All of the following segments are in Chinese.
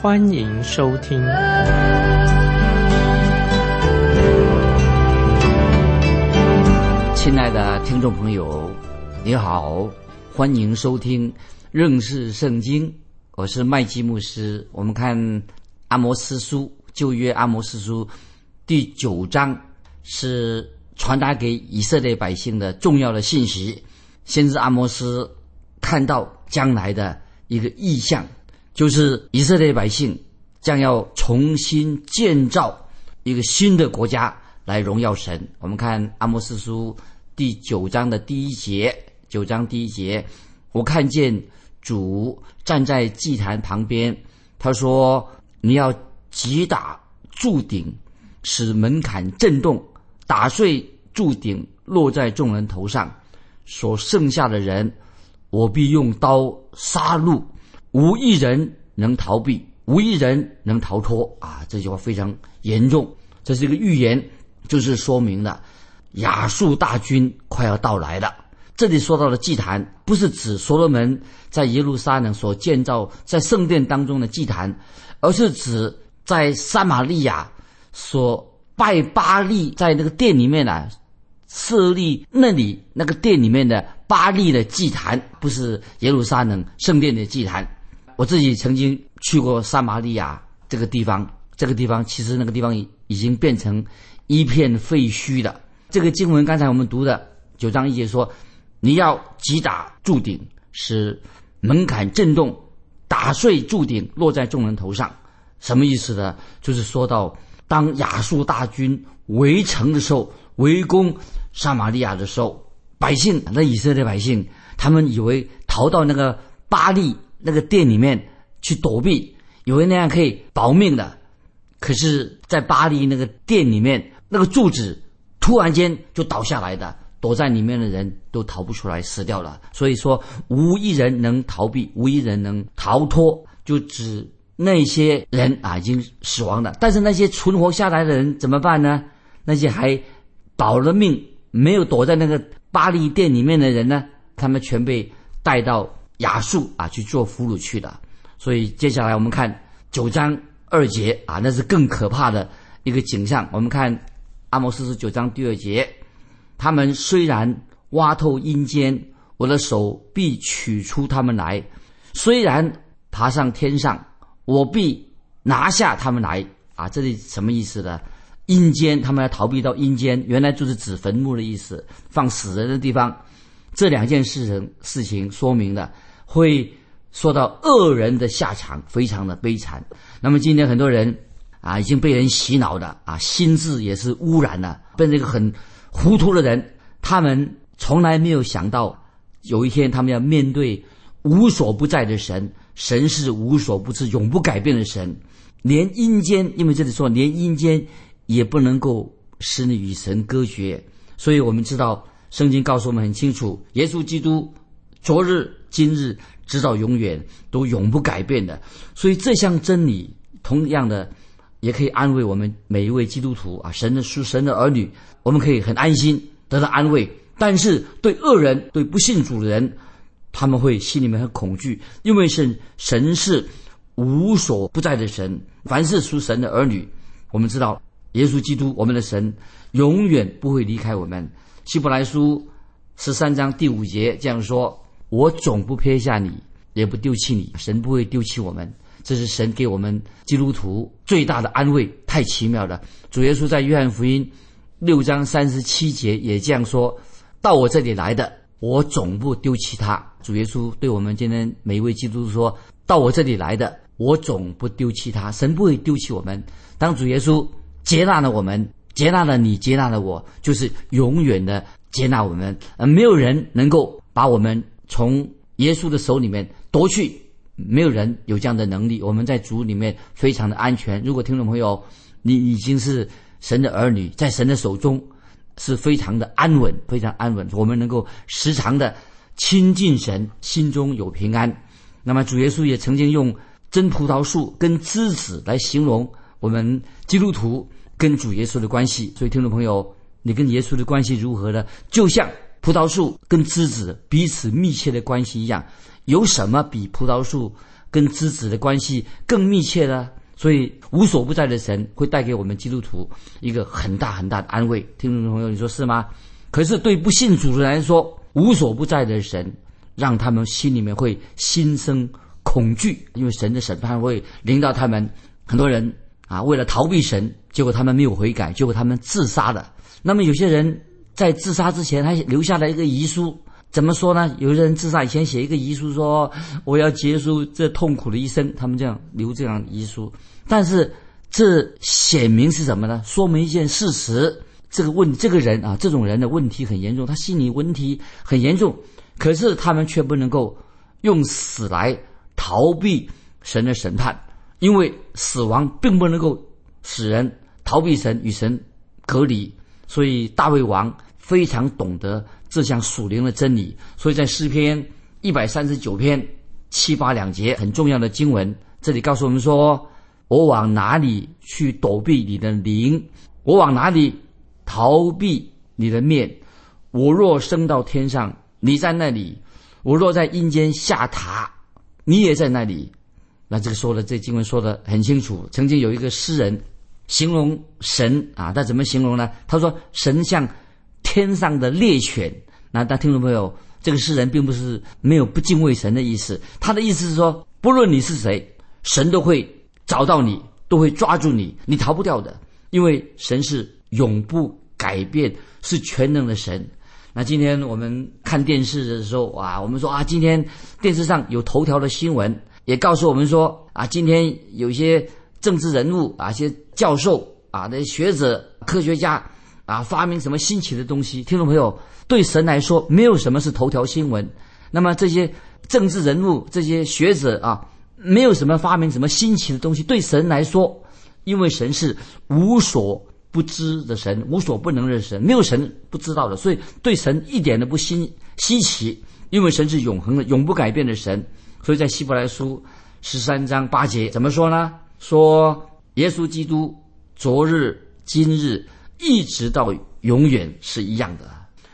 欢迎收听。亲爱的听众朋友，你好，欢迎收听。认识圣经，我是麦基牧师。我们看阿摩斯书旧约阿摩斯书第九章，是传达给以色列百姓的重要的信息。先知阿摩斯看到将来的一个意象，就是以色列百姓将要重新建造一个新的国家来荣耀神。我们看阿摩斯书第九章的第一节，九章第一节，我看见。主站在祭坛旁边，他说：“你要击打柱顶，使门槛震动，打碎柱顶，落在众人头上。所剩下的人，我必用刀杀戮，无一人能逃避，无一人能逃脱。”啊，这句话非常严重，这是一个预言，就是说明了亚述大军快要到来了。这里说到的祭坛，不是指所罗门在耶路撒冷所建造在圣殿当中的祭坛，而是指在撒玛利亚所拜巴利在那个殿里面呢设立那里那个殿里面的巴利的祭坛，不是耶路撒冷圣殿的祭坛。我自己曾经去过撒玛利亚这个地方，这个地方其实那个地方已经变成一片废墟了。这个经文刚才我们读的九章一节说。你要击打柱顶，使门槛震动，打碎柱顶，落在众人头上。什么意思呢？就是说到当亚述大军围城的时候，围攻撒玛利亚的时候，百姓那以色列百姓，他们以为逃到那个巴利那个店里面去躲避，以为那样可以保命的。可是，在巴黎那个店里面，那个柱子突然间就倒下来的。躲在里面的人都逃不出来，死掉了。所以说，无一人能逃避，无一人能逃脱，就指那些人啊已经死亡了。但是那些存活下来的人怎么办呢？那些还保了命、没有躲在那个巴黎店里面的人呢？他们全被带到亚述啊去做俘虏去了。所以接下来我们看九章二节啊，那是更可怕的一个景象。我们看阿摩斯书九章第二节。他们虽然挖透阴间，我的手必取出他们来；虽然爬上天上，我必拿下他们来。啊，这里什么意思呢？阴间，他们要逃避到阴间，原来就是指坟墓的意思，放死人的地方。这两件事情事情说明了，会说到恶人的下场非常的悲惨。那么今天很多人啊，已经被人洗脑的啊，心智也是污染了，被这个很。糊涂的人，他们从来没有想到，有一天他们要面对无所不在的神。神是无所不知、永不改变的神，连阴间，因为这里说连阴间也不能够使你与神隔绝。所以我们知道，圣经告诉我们很清楚，耶稣基督昨日、今日，直到永远都永不改变的。所以这项真理，同样的。也可以安慰我们每一位基督徒啊，神的属神的儿女，我们可以很安心得到安慰。但是对恶人、对不信主的人，他们会心里面很恐惧，因为是神是无所不在的神。凡是属神的儿女，我们知道耶稣基督，我们的神永远不会离开我们。希伯来书十三章第五节这样说：“我总不撇下你，也不丢弃你。神不会丢弃我们。”这是神给我们基督徒最大的安慰，太奇妙了。主耶稣在约翰福音六章三十七节也这样说：“到我这里来的，我总不丢弃他。”主耶稣对我们今天每一位基督徒说：“到我这里来的，我总不丢弃他。神不会丢弃我们。当主耶稣接纳了我们，接纳了你，接纳了我，就是永远的接纳我们。而，没有人能够把我们从耶稣的手里面夺去。”没有人有这样的能力。我们在主里面非常的安全。如果听众朋友你已经是神的儿女，在神的手中是非常的安稳，非常安稳。我们能够时常的亲近神，心中有平安。那么主耶稣也曾经用真葡萄树跟枝子来形容我们基督徒跟主耶稣的关系。所以听众朋友，你跟耶稣的关系如何呢？就像葡萄树跟枝子彼此密切的关系一样。有什么比葡萄树跟枝子的关系更密切呢？所以无所不在的神会带给我们基督徒一个很大很大的安慰。听众朋友，你说是吗？可是对不信主的人来说，无所不在的神让他们心里面会心生恐惧，因为神的审判会临到他们。很多人啊，为了逃避神，结果他们没有悔改，结果他们自杀了。那么有些人在自杀之前他留下了一个遗书。怎么说呢？有些人自杀以前写一个遗书，说我要结束这痛苦的一生。他们这样留这样遗书，但是这显明是什么呢？说明一件事实：这个问这个人啊，这种人的问题很严重，他心理问题很严重。可是他们却不能够用死来逃避神的审判，因为死亡并不能够使人逃避神与神隔离。所以大卫王非常懂得。这项属灵的真理，所以在诗篇一百三十九篇七八两节很重要的经文，这里告诉我们说：我往哪里去躲避你的灵？我往哪里逃避你的面？我若升到天上，你在那里；我若在阴间下榻，你也在那里。那这个说的，这经文说的很清楚。曾经有一个诗人形容神啊，他怎么形容呢？他说：神像。天上的猎犬，那大听众朋友，这个诗人并不是没有不敬畏神的意思，他的意思是说，不论你是谁，神都会找到你，都会抓住你，你逃不掉的，因为神是永不改变，是全能的神。那今天我们看电视的时候啊，我们说啊，今天电视上有头条的新闻，也告诉我们说啊，今天有一些政治人物啊，一些教授啊，那些学者、科学家。啊，发明什么新奇的东西？听众朋友，对神来说，没有什么是头条新闻。那么这些政治人物、这些学者啊，没有什么发明什么新奇的东西。对神来说，因为神是无所不知的神，无所不能的神，没有神不知道的，所以对神一点都不新稀奇。因为神是永恒的、永不改变的神，所以在希伯来书十三章八节怎么说呢？说耶稣基督昨日、今日。一直到永远是一样的。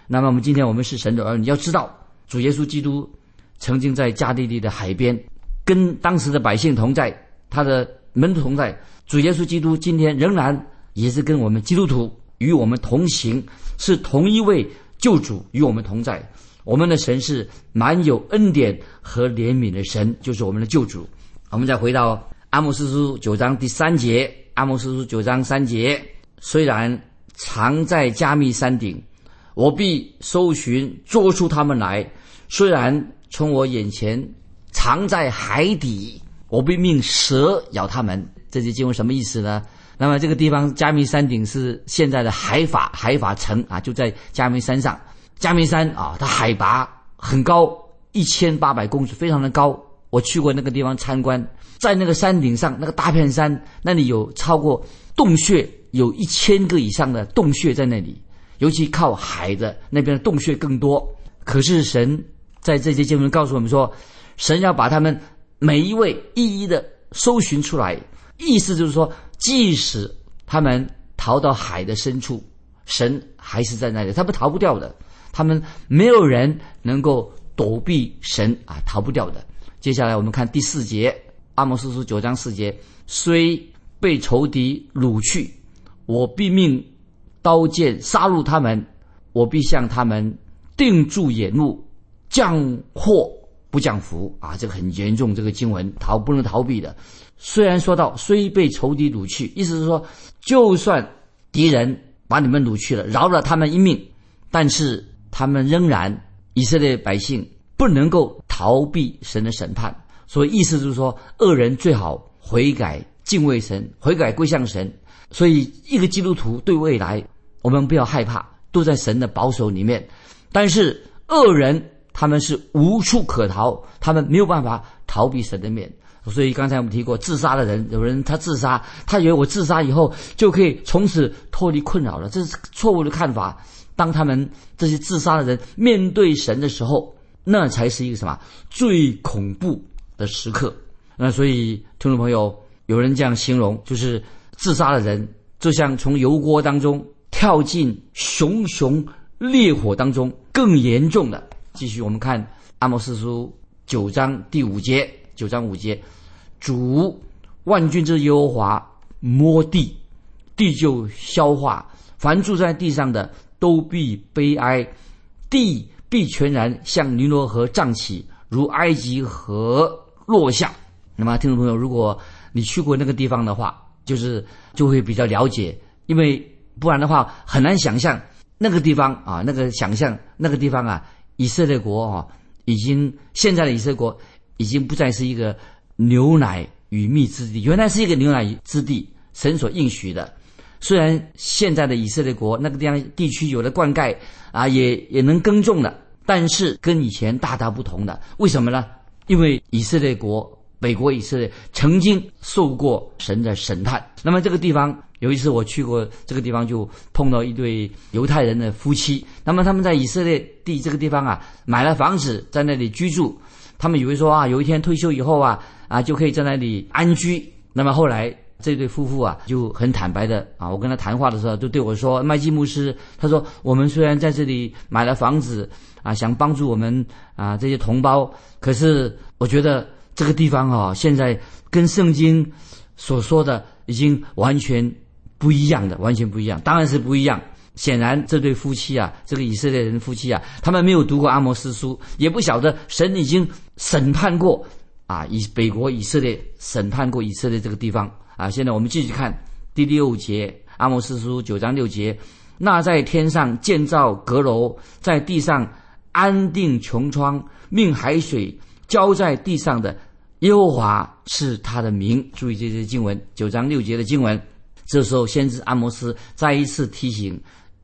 那么我们今天我们是神的儿女，要知道主耶稣基督曾经在加利利的海边，跟当时的百姓同在，他的门徒同在。主耶稣基督今天仍然也是跟我们基督徒与我们同行，是同一位救主与我们同在。我们的神是满有恩典和怜悯的神，就是我们的救主。我们再回到阿莫斯书九章第三节，阿莫斯书九章三节，虽然。藏在加密山顶，我必搜寻捉出他们来。虽然从我眼前藏在海底，我必命蛇咬他们。这些经文什么意思呢？那么这个地方加密山顶是现在的海法海法城啊，就在加密山上。加密山啊，它海拔很高，一千八百公尺，非常的高。我去过那个地方参观，在那个山顶上，那个大片山那里有超过洞穴。有一千个以上的洞穴在那里，尤其靠海的那边的洞穴更多。可是神在这些经文告诉我们说，神要把他们每一位一一的搜寻出来。意思就是说，即使他们逃到海的深处，神还是在那里，他们逃不掉的。他们没有人能够躲避神啊，逃不掉的。接下来我们看第四节，阿摩斯书九章四节，虽被仇敌掳去。我必命刀剑杀戮他们，我必向他们定住眼目，降祸不降福啊！这个很严重，这个经文逃不能逃避的。虽然说到虽被仇敌掳去，意思是说，就算敌人把你们掳去了，饶了他们一命，但是他们仍然以色列百姓不能够逃避神的审判。所以意思就是说，恶人最好悔改敬畏神，悔改归向神。所以，一个基督徒对未来，我们不要害怕，都在神的保守里面。但是恶人他们是无处可逃，他们没有办法逃。避神的面。所以刚才我们提过，自杀的人，有人他自杀，他以为我自杀以后就可以从此脱离困扰了，这是错误的看法。当他们这些自杀的人面对神的时候，那才是一个什么最恐怖的时刻。那所以听众朋友，有人这样形容，就是自杀的人就像从油锅当中跳进熊熊烈火当中，更严重的。继续我们看阿摩斯书九章第五节，九章五节。主万军之耶和华摸地，地就消化；凡住在地上的都必悲哀，地必全然向尼罗河涨起，如埃及河落下。那么，听众朋友，如果你去过那个地方的话，就是就会比较了解，因为不然的话很难想象那个地方啊，那个想象那个地方啊，以色列国啊，已经现在的以色列国已经不再是一个。牛奶与蜜之地，原来是一个牛奶之地，神所应许的。虽然现在的以色列国那个地方地区有了灌溉啊，也也能耕种了，但是跟以前大大不同的。为什么呢？因为以色列国北国以色列曾经受过神的审判。那么这个地方有一次我去过这个地方，就碰到一对犹太人的夫妻。那么他们在以色列地这个地方啊，买了房子在那里居住。他们以为说啊，有一天退休以后啊。啊，就可以在那里安居。那么后来这对夫妇啊，就很坦白的啊，我跟他谈话的时候，就对我说：“麦基牧师，他说我们虽然在这里买了房子啊，想帮助我们啊这些同胞，可是我觉得这个地方啊，现在跟圣经所说的已经完全不一样的，完全不一样。当然是不一样。显然这对夫妻啊，这个以色列人夫妻啊，他们没有读过阿摩斯书，也不晓得神已经审判过。”啊，以北国以色列审判过以色列这个地方啊。现在我们继续看第六节，阿摩斯书九章六节：那在天上建造阁楼，在地上安定穹苍，命海水浇在地上的耶和华是他的名。注意这些经文，九章六节的经文。这时候，先知阿摩斯再一次提醒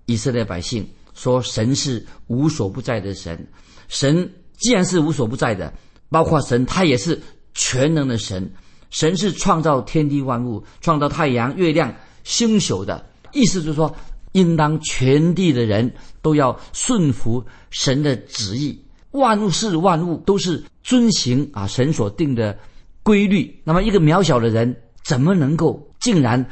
以色列百姓说：神是无所不在的神。神既然是无所不在的。包括神，他也是全能的神。神是创造天地万物、创造太阳、月亮、星宿的。意思就是说，应当全地的人都要顺服神的旨意。万事万物，都是遵行啊神所定的规律。那么，一个渺小的人怎么能够竟然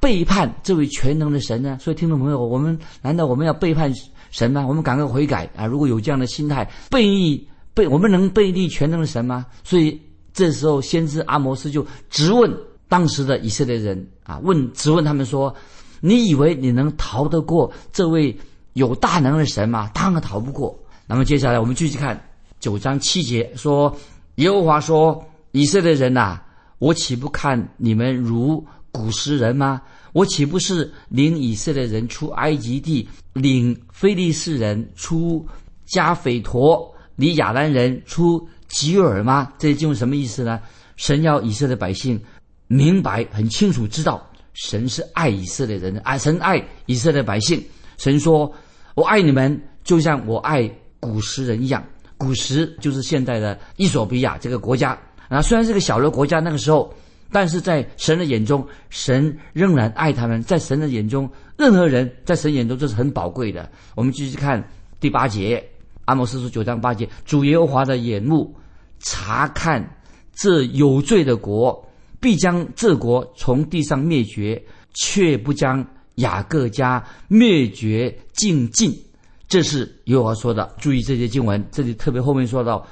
背叛这位全能的神呢？所以，听众朋友，我们难道我们要背叛神吗？我们赶快悔改啊！如果有这样的心态，背逆。背我们能背逆全能的神吗？所以这时候先知阿摩斯就质问当时的以色列人啊，问质问他们说：“你以为你能逃得过这位有大能的神吗？当然逃不过。”那么接下来我们继续看九章七节，说耶和华说：“以色列人呐，我岂不看你们如古时人吗？我岂不是领以色列人出埃及地，领非利士人出加斐陀？”领亚兰人出吉尔吗？这些经文什么意思呢？神要以色列百姓明白、很清楚知道，神是爱以色列人，爱神爱以色列百姓。神说：“我爱你们，就像我爱古时人一样。”古时就是现在的伊索比亚这个国家啊，虽然是个小的国家，那个时候，但是在神的眼中，神仍然爱他们。在神的眼中，任何人在神眼中这是很宝贵的。我们继续看第八节。阿摩斯书九章八节，主耶和华的眼目查看这有罪的国，必将这国从地上灭绝，却不将雅各家灭绝尽尽。这是耶和华说的。注意这些经文，这里特别后面说到，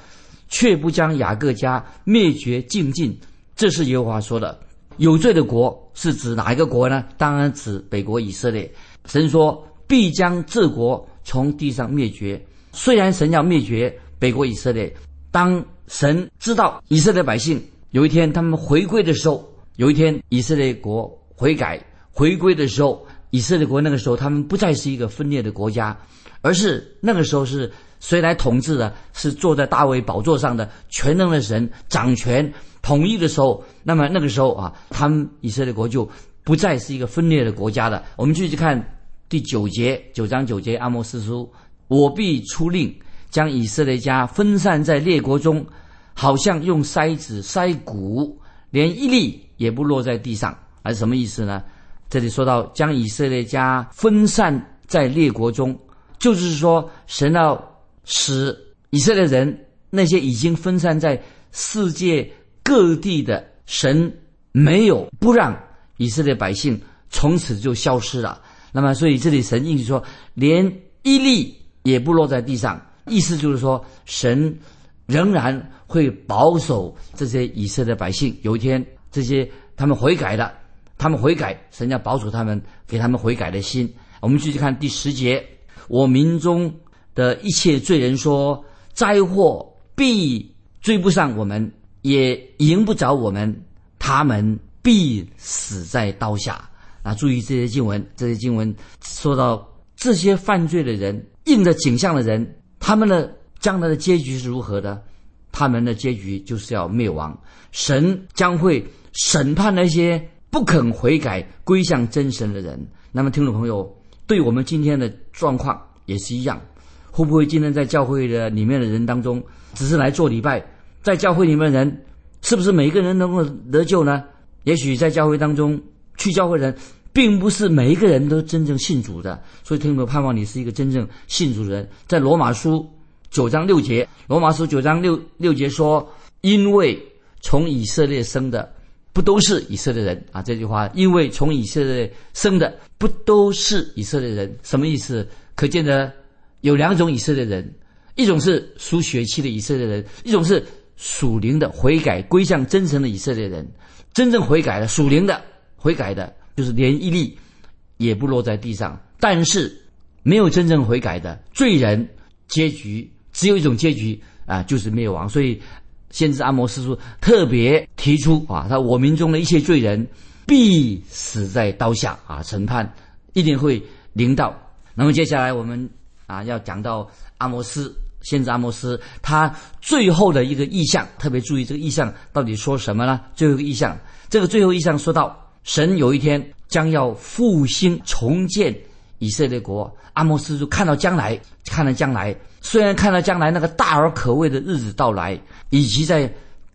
却不将雅各家灭绝尽尽。这是耶和华说的。有罪的国是指哪一个国呢？当然指北国以色列。神说必将这国从地上灭绝。虽然神要灭绝北国以色列，当神知道以色列百姓有一天他们回归的时候，有一天以色列国悔改回归的时候，以色列国那个时候他们不再是一个分裂的国家，而是那个时候是谁来统治的？是坐在大卫宝座上的全能的神掌权统一的时候，那么那个时候啊，他们以色列国就不再是一个分裂的国家了。我们继续看第九节九章九节阿摩斯书。我必出令，将以色列家分散在列国中，好像用筛子筛谷，连一粒也不落在地上。是什么意思呢？这里说到将以色列家分散在列国中，就是说神要使以色列人那些已经分散在世界各地的神没有不让以色列百姓从此就消失了。那么，所以这里神意思说，连一粒也不落在地上，意思就是说，神仍然会保守这些以色列百姓。有一天，这些他们悔改了。他们悔改，神要保守他们，给他们悔改的心。我们继续看第十节：我民中的一切罪人说，灾祸必追不上我们，也赢不着我们，他们必死在刀下。啊，注意这些经文，这些经文说到这些犯罪的人，应着景象的人，他们的将来的结局是如何的？他们的结局就是要灭亡，神将会审判那些。不肯悔改归向真神的人，那么听众朋友，对我们今天的状况也是一样，会不会今天在教会的里面的人当中，只是来做礼拜，在教会里面的人，是不是每一个人能够得救呢？也许在教会当中去教会人，并不是每一个人都真正信主的，所以听众盼望你是一个真正信主的人。在罗马书九章六节，罗马书九章六六节说，因为从以色列生的。不都是以色列人啊？这句话，因为从以色列生的不都是以色列人，什么意思？可见呢有两种以色列人，一种是属血气的以色列人，一种是属灵的悔改归向真神的以色列人。真正悔改的属灵的悔改的，就是连一粒也不落在地上。但是没有真正悔改的罪人，结局只有一种结局啊，就是灭亡。所以。先知阿摩斯书特别提出啊，他我民中的一切罪人必死在刀下啊，审判一定会临到。那么接下来我们啊要讲到阿摩斯先知阿摩斯他最后的一个意象，特别注意这个意象到底说什么呢？最后一个意象，这个最后意象说到神有一天将要复兴重建以色列国。阿摩斯就看到将来，看到将来。虽然看到将来那个大而可畏的日子到来，以及在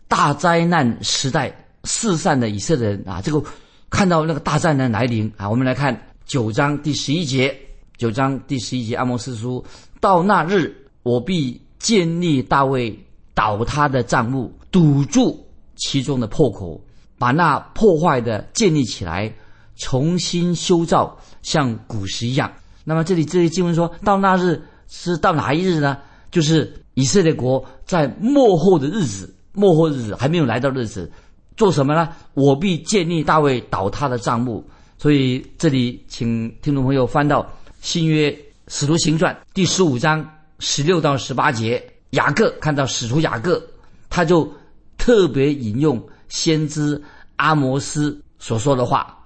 大灾难时代四散的以色列人啊，这个看到那个大灾难来临啊，我们来看九章第十一节，九章第十一节，阿摩斯书到那日，我必建立大卫倒塌的帐幕，堵住其中的破口，把那破坏的建立起来，重新修造，像古时一样。那么这里这些经文说到那日。是到哪一日呢？就是以色列国在末后的日子，末后日子还没有来到日子，做什么呢？我必建立大卫倒塌的帐幕。所以这里请听众朋友翻到新约使徒行传第十五章十六到十八节，雅各看到使徒雅各，他就特别引用先知阿摩斯所说的话。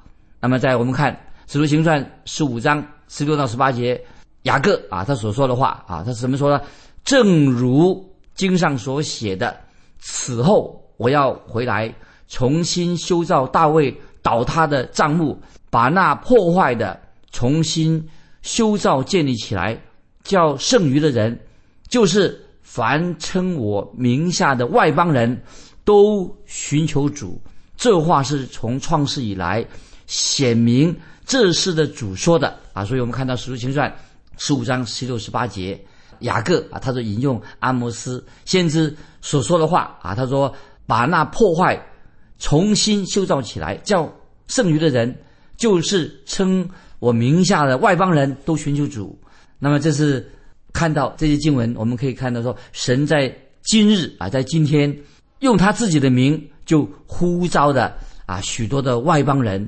那么在我们看使徒行传十五章十六到十八节。雅各啊，他所说的话啊，他怎么说呢？正如经上所写的，此后我要回来，重新修造大卫倒塌的帐幕，把那破坏的重新修造建立起来，叫剩余的人，就是凡称我名下的外邦人都寻求主。这话是从创世以来显明这事的主说的啊，所以我们看到《使徒行传》。十五章十六十八节，雅各啊，他说引用阿摩斯先知所说的话啊，他说把那破坏重新修造起来，叫剩余的人，就是称我名下的外邦人都寻求主。那么这是看到这些经文，我们可以看到说，神在今日啊，在今天用他自己的名，就呼召的啊许多的外邦人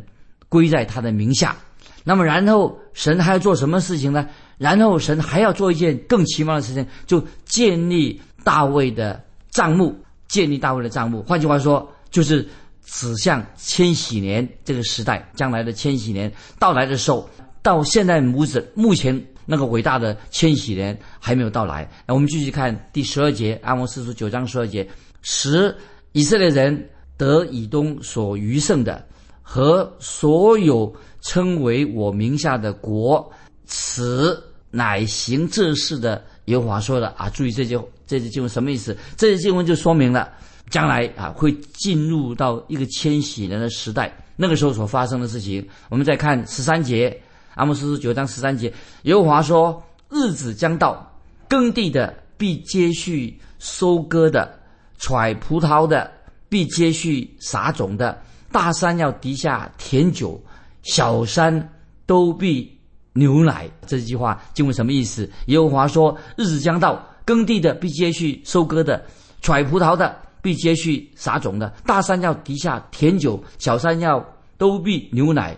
归在他的名下。那么然后神还要做什么事情呢？然后神还要做一件更奇妙的事情，就建立大卫的账目，建立大卫的账目。换句话说，就是指向千禧年这个时代，将来的千禧年到来的时候，到现在母子目前那个伟大的千禧年还没有到来。那我们继续看第十二节，阿摩斯书九章十二节，使以色列人得以东所余剩的和所有称为我名下的国。此乃行这事的耶和华说的啊，注意这句这句经文什么意思？这句经文就说明了将来啊会进入到一个千禧年的时代，那个时候所发生的事情。我们再看十三节，阿摩斯书九章十三节，耶和华说：日子将到，耕地的必接续收割的，采葡萄的必接续撒种的，大山要滴下甜酒，小山都必。牛奶这句话经文什么意思？耶和华说：“日子将到，耕地的必接续收割的，采葡萄的必接续撒种的。大山要滴下甜酒，小山要都必牛奶。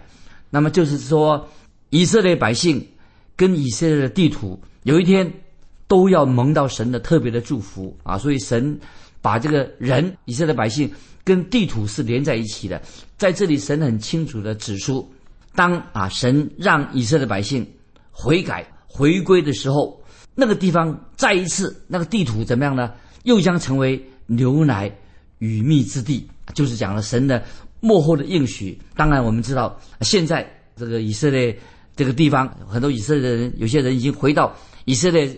那么就是说，以色列百姓跟以色列的地土有一天都要蒙到神的特别的祝福啊！所以神把这个人以色列百姓跟地土是连在一起的。在这里，神很清楚的指出。”当啊，神让以色列百姓悔改回归的时候，那个地方再一次那个地图怎么样呢？又将成为牛奶与蜜之地，就是讲了神的幕后的应许。当然，我们知道现在这个以色列这个地方，很多以色列人，有些人已经回到以色列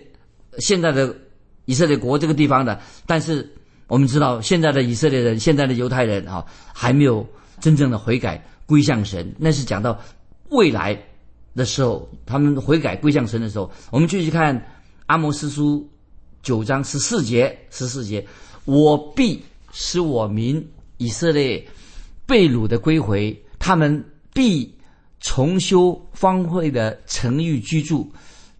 现在的以色列国这个地方的，但是我们知道现在的以色列人，现在的犹太人啊，还没有真正的悔改。归向神，那是讲到未来的时候，他们悔改归向神的时候。我们继续看阿摩斯书九章十四节，十四节：我必使我民以色列被掳的归回，他们必重修荒废的城域居住，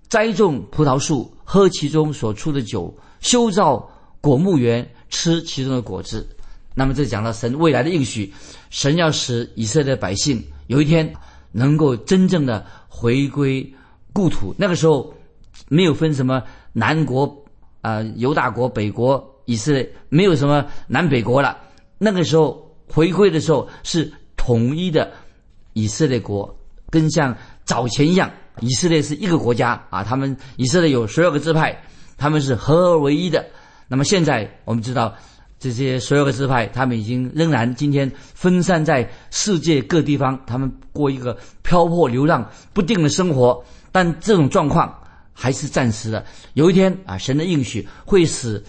栽种葡萄树，喝其中所出的酒，修造果木园，吃其中的果子。那么这讲到神未来的应许，神要使以色列百姓有一天能够真正的回归故土。那个时候没有分什么南国啊、犹大国、北国、以色列，没有什么南北国了。那个时候回归的时候是统一的以色列国，跟像早前一样，以色列是一个国家啊。他们以色列有十二个支派，他们是合而为一的。那么现在我们知道。这些所有的支派，他们已经仍然今天分散在世界各地方，他们过一个漂泊流浪不定的生活。但这种状况还是暂时的。有一天啊，神的应许会使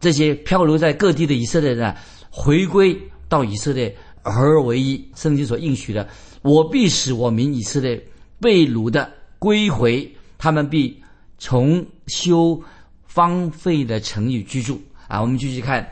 这些漂流在各地的以色列人回归到以色列，合而为一。圣经所应许的，我必使我民以色列被掳的归回，他们必重修荒废的城邑居住。啊，我们继续看。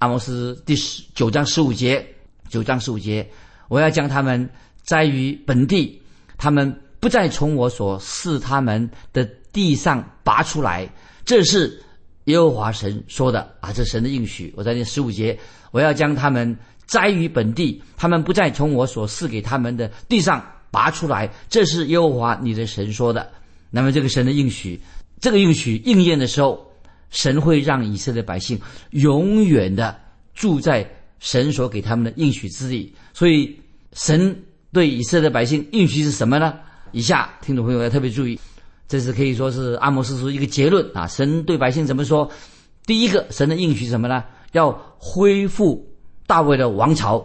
阿摩斯第十九章十五节，九章十五节，我要将他们栽于本地，他们不再从我所赐他们的地上拔出来。这是耶和华神说的啊，这神的应许。我在念十五节，我要将他们栽于本地，他们不再从我所赐给他们的地上拔出来。这是耶和华你的神说的。那么这个神的应许，这个应许应验的时候。神会让以色列百姓永远的住在神所给他们的应许之地，所以神对以色列百姓应许是什么呢？以下听众朋友要特别注意，这是可以说是阿摩斯书一个结论啊。神对百姓怎么说？第一个，神的应许是什么呢？要恢复大卫的王朝，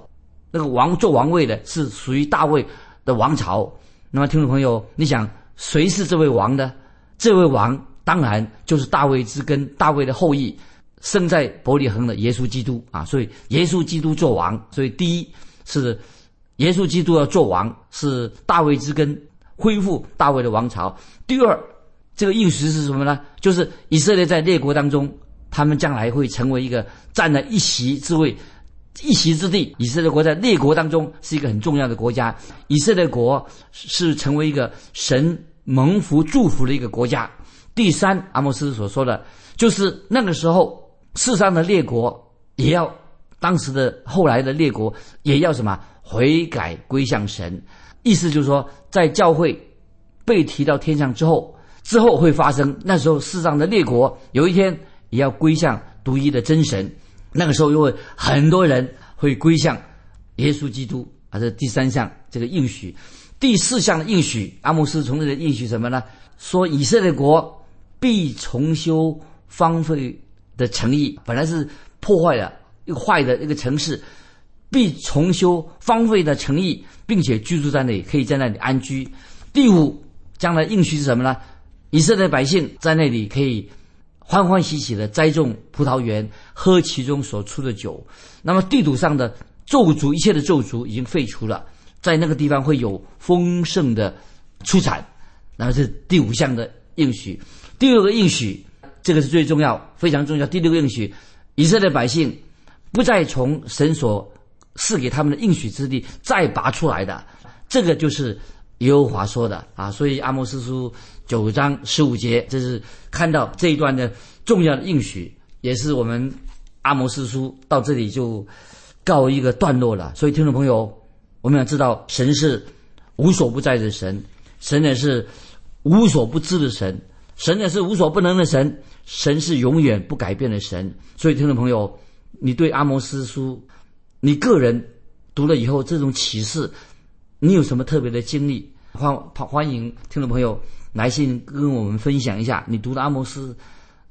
那个王做王位的是属于大卫的王朝。那么听众朋友，你想谁是这位王呢？这位王。当然就是大卫之根，大卫的后裔，生在伯利恒的耶稣基督啊，所以耶稣基督做王，所以第一是耶稣基督要做王，是大卫之根，恢复大卫的王朝。第二，这个应许是什么呢？就是以色列在列国当中，他们将来会成为一个占了一席之位、一席之地。以色列国在列国当中是一个很重要的国家，以色列国是成为一个神蒙福祝福的一个国家。第三，阿莫斯所说的，就是那个时候世上的列国也要，当时的后来的列国也要什么悔改归向神，意思就是说，在教会被提到天上之后，之后会发生，那时候世上的列国有一天也要归向独一的真神，那个时候又会很多人会归向耶稣基督，啊，这第三项这个应许，第四项的应许，阿莫斯从这里应许什么呢？说以色列国。必重修荒废的城邑，本来是破坏的一个坏的一个城市，必重修荒废的城邑，并且居住在那里，可以在那里安居。第五，将来应许是什么呢？以色列百姓在那里可以欢欢喜喜的栽种葡萄园，喝其中所出的酒。那么地图上的咒诅，一切的咒诅已经废除了，在那个地方会有丰盛的出产。那么是第五项的应许。第六个应许，这个是最重要、非常重要。第六个应许，以色列百姓不再从神所赐给他们的应许之地再拔出来的，这个就是耶和华说的啊。所以阿摩斯书。九章十五节，这是看到这一段的重要的应许，也是我们阿摩斯书到这里就告一个段落了。所以，听众朋友，我们要知道，神是无所不在的神，神也是无所不知的神，神呢是无所不能的神，神是永远不改变的神。所以，听众朋友，你对阿摩斯书，你个人读了以后，这种启示，你有什么特别的经历？欢欢迎听众朋友。来信跟我们分享一下，你读了阿摩斯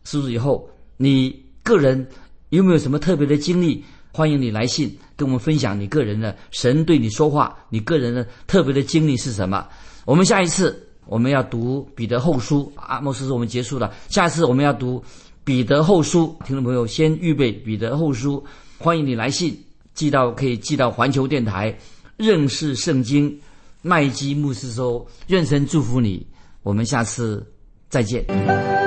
书以后，你个人有没有什么特别的经历？欢迎你来信跟我们分享你个人的神对你说话，你个人的特别的经历是什么？我们下一次我们要读彼得后书，阿摩斯我们结束了，下次我们要读彼得后书，听众朋友先预备彼得后书，欢迎你来信寄到可以寄到环球电台认识圣经麦基牧师收，愿神祝福你。我们下次再见。